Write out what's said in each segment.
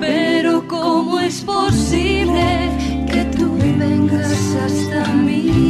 Pero ¿cómo es posible que tú vengas hasta mí?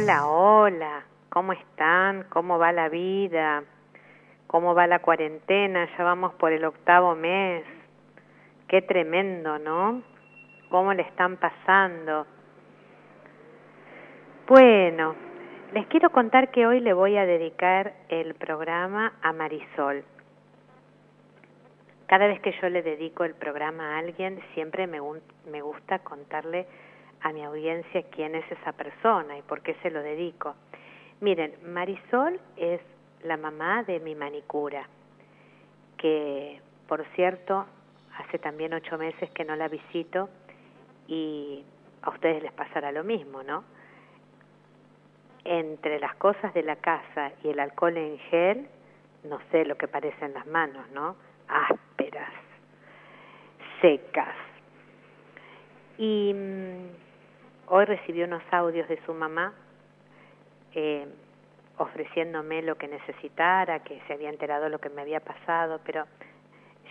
Hola, hola, ¿cómo están? ¿Cómo va la vida? ¿Cómo va la cuarentena? Ya vamos por el octavo mes. Qué tremendo, ¿no? ¿Cómo le están pasando? Bueno, les quiero contar que hoy le voy a dedicar el programa a Marisol. Cada vez que yo le dedico el programa a alguien, siempre me, me gusta contarle a mi audiencia quién es esa persona y por qué se lo dedico. Miren, Marisol es la mamá de mi manicura, que por cierto, hace también ocho meses que no la visito y a ustedes les pasará lo mismo, ¿no? Entre las cosas de la casa y el alcohol en gel, no sé lo que parecen las manos, ¿no? Ásperas, secas. Y mm, hoy recibió unos audios de su mamá eh, ofreciéndome lo que necesitara, que se había enterado lo que me había pasado, pero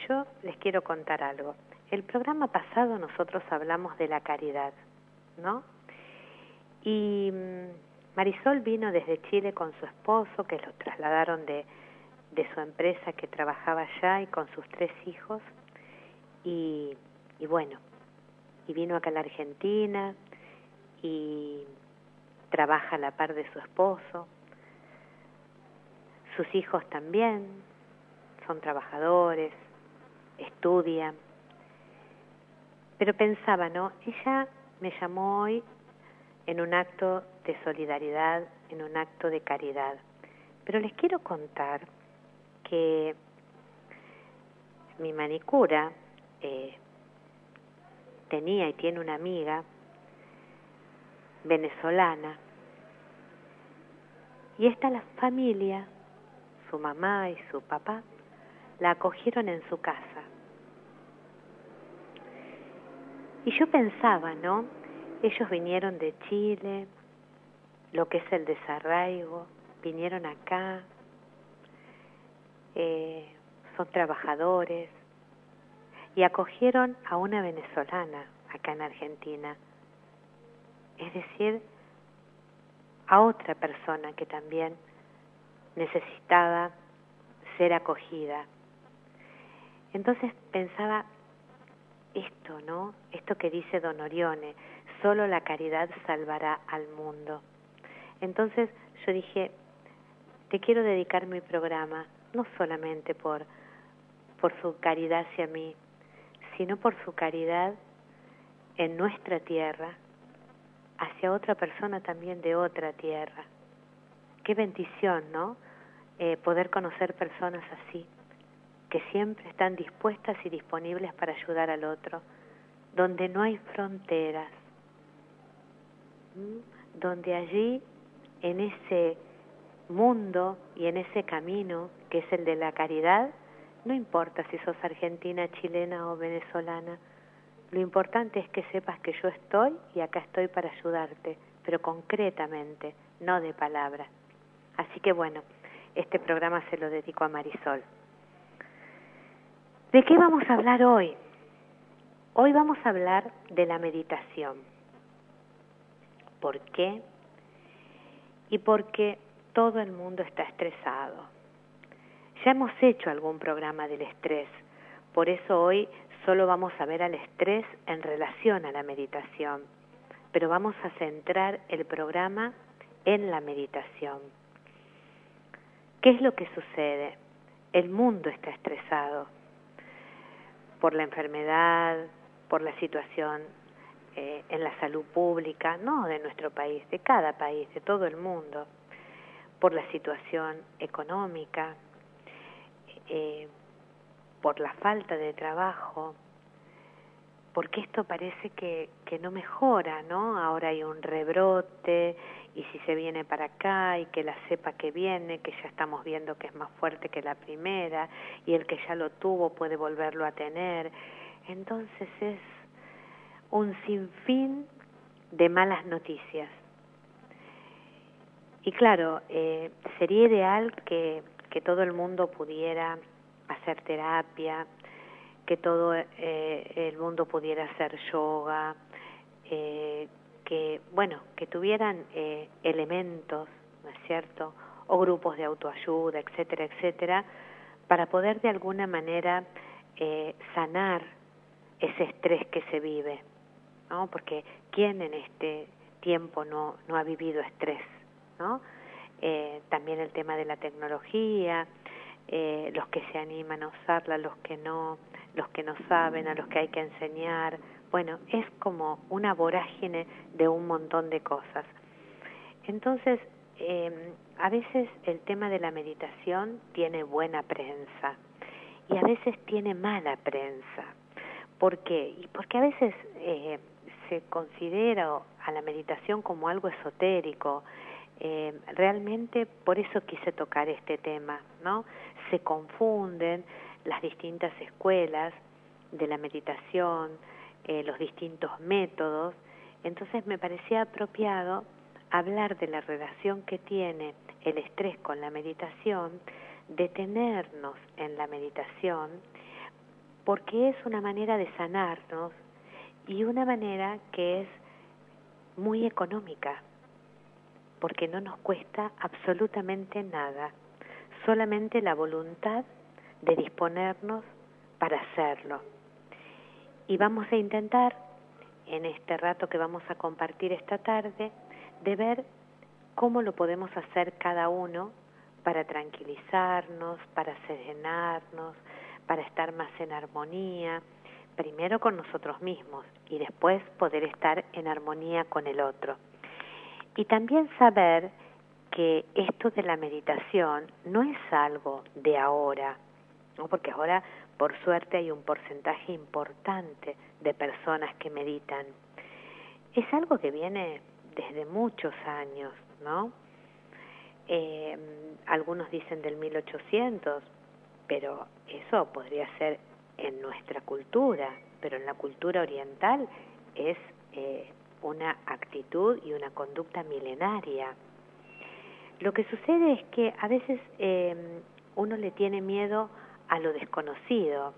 yo les quiero contar algo. El programa pasado nosotros hablamos de la caridad, ¿no? Y mm, Marisol vino desde Chile con su esposo, que lo trasladaron de, de su empresa que trabajaba allá y con sus tres hijos. Y, y bueno, y vino acá a la Argentina y trabaja a la par de su esposo. Sus hijos también son trabajadores, estudian. Pero pensaba, ¿no? Ella me llamó hoy en un acto de solidaridad, en un acto de caridad. Pero les quiero contar que mi manicura eh, tenía y tiene una amiga venezolana y esta la familia, su mamá y su papá, la acogieron en su casa. Y yo pensaba, ¿no? Ellos vinieron de Chile, lo que es el desarraigo, vinieron acá, eh, son trabajadores y acogieron a una venezolana acá en Argentina. Es decir, a otra persona que también necesitaba ser acogida. Entonces pensaba esto, ¿no? Esto que dice Don Orione, solo la caridad salvará al mundo. Entonces yo dije, te quiero dedicar mi programa, no solamente por, por su caridad hacia mí, sino por su caridad en nuestra tierra, hacia otra persona también de otra tierra. qué bendición, ¿no? Eh, poder conocer personas así, que siempre están dispuestas y disponibles para ayudar al otro, donde no hay fronteras, donde allí, en ese mundo y en ese camino que es el de la caridad, no importa si sos argentina, chilena o venezolana, lo importante es que sepas que yo estoy y acá estoy para ayudarte, pero concretamente, no de palabra. Así que bueno, este programa se lo dedico a Marisol. ¿De qué vamos a hablar hoy? Hoy vamos a hablar de la meditación. ¿Por qué? Y porque todo el mundo está estresado. Ya hemos hecho algún programa del estrés, por eso hoy solo vamos a ver al estrés en relación a la meditación, pero vamos a centrar el programa en la meditación. ¿Qué es lo que sucede? El mundo está estresado por la enfermedad, por la situación eh, en la salud pública, no de nuestro país, de cada país, de todo el mundo, por la situación económica, eh, por la falta de trabajo, porque esto parece que, que no mejora, ¿no? Ahora hay un rebrote y si se viene para acá y que la cepa que viene, que ya estamos viendo que es más fuerte que la primera y el que ya lo tuvo puede volverlo a tener. Entonces es un sinfín de malas noticias. Y claro, eh, sería ideal que, que todo el mundo pudiera hacer terapia, que todo eh, el mundo pudiera hacer yoga, eh, que, bueno, que tuvieran eh, elementos, ¿no es cierto?, o grupos de autoayuda, etcétera, etcétera, para poder de alguna manera sanar ese estrés que se vive, ¿no? Porque ¿quién en este tiempo no, no ha vivido estrés, ¿no? también el tema de la tecnología, eh, los que se animan a usarla, los que no, los que no saben, a los que hay que enseñar. Bueno, es como una vorágine de un montón de cosas. Entonces, eh, a veces el tema de la meditación tiene buena prensa y a veces tiene mala prensa. ¿Por qué? Y porque a veces eh, se considera a la meditación como algo esotérico, eh, realmente por eso quise tocar este tema, ¿no? Se confunden las distintas escuelas de la meditación, eh, los distintos métodos, entonces me parecía apropiado hablar de la relación que tiene el estrés con la meditación, detenernos en la meditación, porque es una manera de sanarnos y una manera que es muy económica, porque no nos cuesta absolutamente nada, solamente la voluntad de disponernos para hacerlo. Y vamos a intentar, en este rato que vamos a compartir esta tarde, de ver cómo lo podemos hacer cada uno para tranquilizarnos, para serenarnos, para estar más en armonía, primero con nosotros mismos y después poder estar en armonía con el otro. Y también saber que esto de la meditación no es algo de ahora, ¿no? porque ahora por suerte hay un porcentaje importante de personas que meditan. Es algo que viene desde muchos años, ¿no? Eh, algunos dicen del 1800, pero eso podría ser en nuestra cultura, pero en la cultura oriental es eh, una actitud y una conducta milenaria. Lo que sucede es que a veces em, uno le tiene miedo a lo desconocido.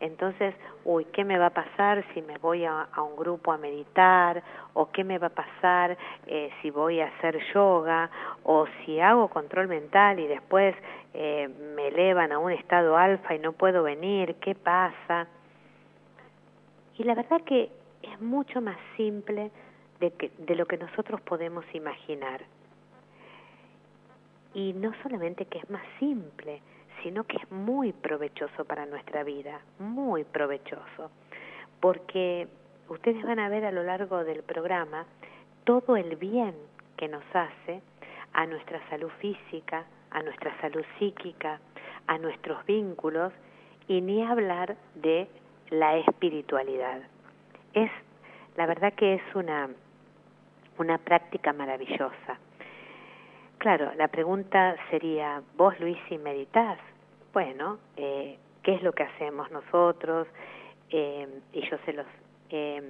Entonces, uy, ¿qué me va a pasar si me voy a, un grupo a meditar? ¿O qué me va a pasar eh, si voy a hacer yoga? ¿O si hago control mental y después eh, me elevan a un estado alfa y no puedo venir? ¿Qué pasa? Y la verdad que es mucho más simple de, que, de lo que nosotros podemos imaginar. Y no solamente que es más simple, sino que es muy provechoso para nuestra vida, muy provechoso, porque ustedes van a ver a lo largo del programa todo el bien que nos hace a nuestra salud física, a nuestra salud psíquica, a nuestros vínculos y ni hablar de la espiritualidad. Es la verdad que es una una práctica maravillosa. Claro, la pregunta sería, ¿vos Luis si meditas? Bueno, eh, ¿qué es lo que hacemos nosotros? Eh, y yo se los he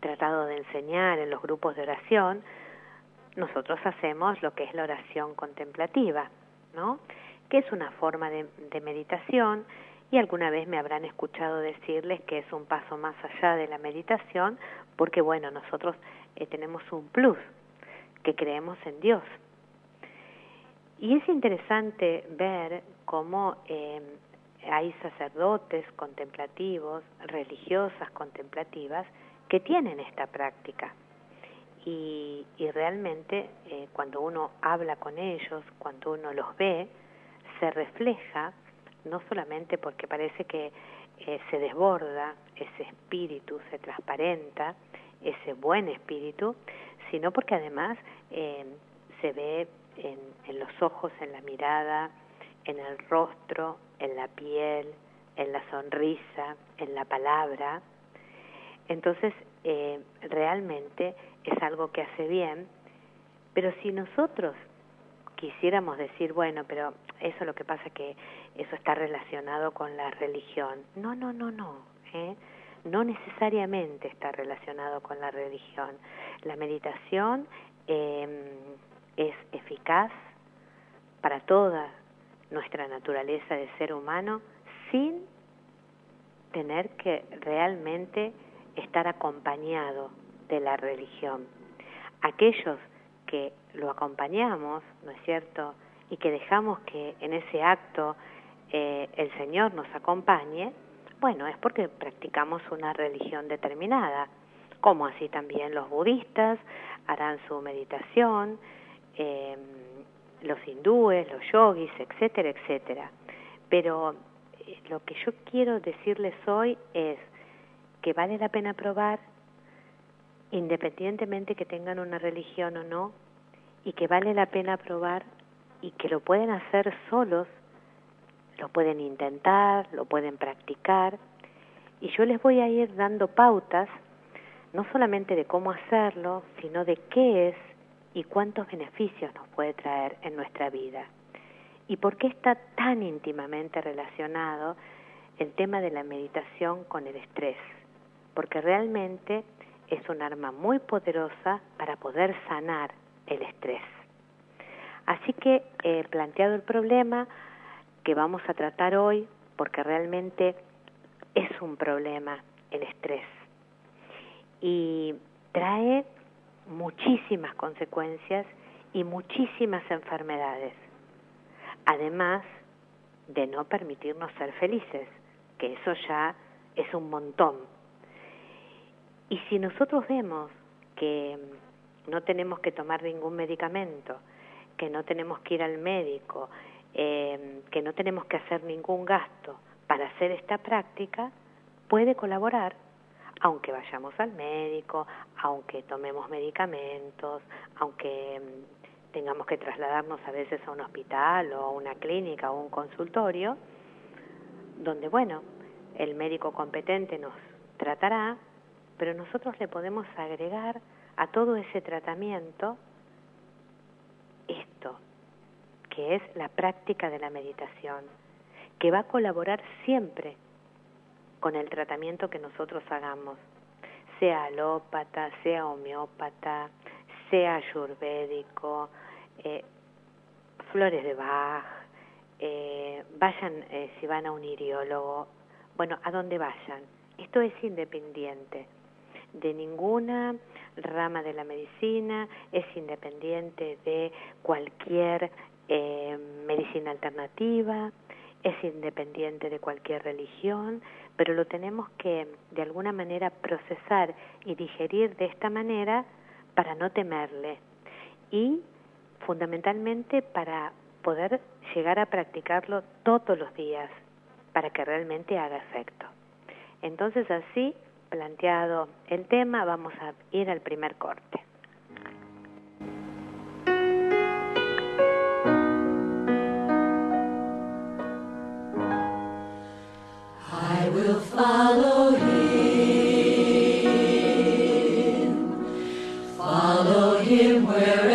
tratado de enseñar en los grupos de oración, nosotros hacemos lo que es la oración contemplativa, ¿no? que es una forma de, meditación y alguna vez me habrán escuchado decirles que es un paso más allá de la meditación porque bueno, nosotros eh, tenemos un plus, que creemos en Dios. Y es interesante ver cómo eh, hay sacerdotes contemplativos, religiosas contemplativas, que tienen esta práctica. Y, realmente eh, cuando uno habla con ellos, cuando uno los ve, se refleja, no solamente porque parece que eh, se desborda ese espíritu, se transparenta, ese buen espíritu, sino porque además eh, se ve en, en los ojos, en la mirada, en el rostro, en la piel, en la sonrisa, en la palabra. Entonces, eh, realmente es algo que hace bien, pero si nosotros quisiéramos decir, bueno, pero eso lo que pasa que eso está relacionado con la religión. No, no, no, no. ¿eh? No necesariamente está relacionado con la religión. La meditación em, es eficaz para toda nuestra naturaleza de ser humano sin tener que realmente estar acompañado de la religión. Aquellos que lo acompañamos, ¿no es cierto? Y que dejamos que en ese acto eh, el Señor nos acompañe, bueno, es porque practicamos una religión determinada, como así también los budistas harán su meditación, em, los hindúes, los yogis, etcétera, etcétera. Pero eh, lo que yo quiero decirles hoy es que vale la pena probar independientemente que tengan una religión o no, y que vale la pena probar y que lo pueden hacer solos, lo pueden intentar, lo pueden practicar, y yo les voy a ir dando pautas, no solamente de cómo hacerlo, sino de qué es y cuántos beneficios nos puede traer en nuestra vida. Y por qué está tan íntimamente relacionado el tema de la meditación con el estrés. Porque realmente es un arma muy poderosa para poder sanar el estrés. Así que he planteado el problema que vamos a tratar hoy, porque realmente es un problema el estrés. Y trae muchísimas consecuencias y muchísimas enfermedades, además de no permitirnos ser felices, que eso ya es un montón. Y si nosotros vemos que no tenemos que tomar ningún medicamento, que no tenemos que ir al médico, eh, que no tenemos que hacer ningún gasto para hacer esta práctica, puede colaborar, aunque vayamos al médico, aunque tomemos medicamentos, aunque mm, tengamos que trasladarnos a veces a un hospital o a una clínica o un consultorio, donde, bueno, el médico competente nos tratará, pero nosotros le podemos agregar a todo ese tratamiento esto, que es la práctica de la meditación, que va a colaborar siempre con el tratamiento que nosotros hagamos, sea alópata, sea homeópata, sea ayurvédico, eh, flores de Bach, eh, vayan eh, si van a un iriólogo, bueno, a donde vayan. Esto es independiente de ninguna rama de la medicina, es independiente de cualquier eh, medicina alternativa, es independiente de cualquier religión, pero lo tenemos que de alguna manera procesar y digerir de esta manera para no temerle y fundamentalmente para poder llegar a practicarlo todos los días para que realmente haga efecto. Entonces así planteado el tema, vamos a ir al primer corte. him where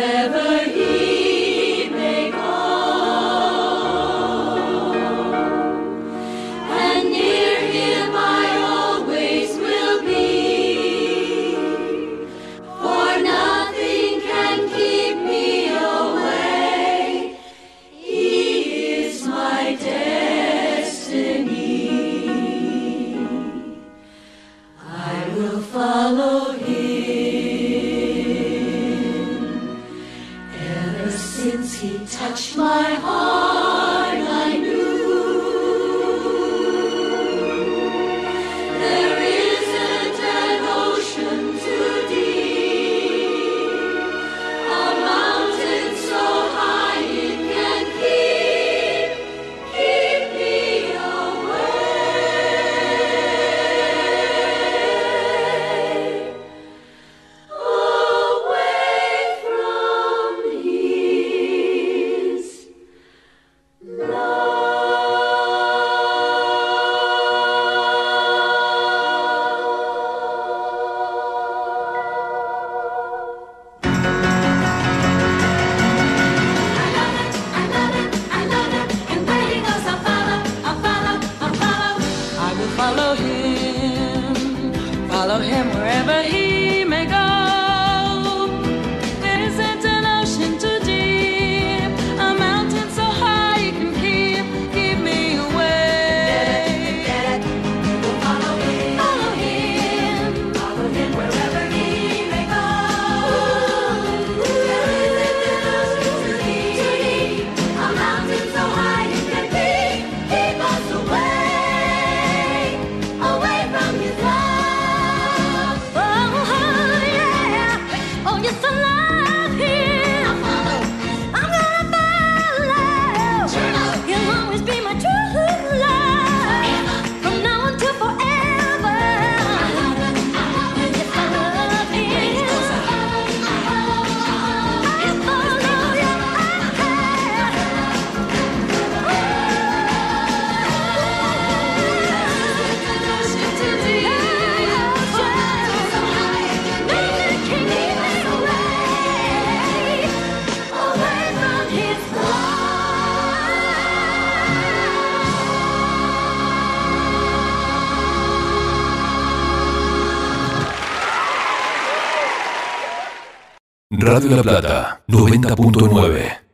my heart. Radio La Plata 90.9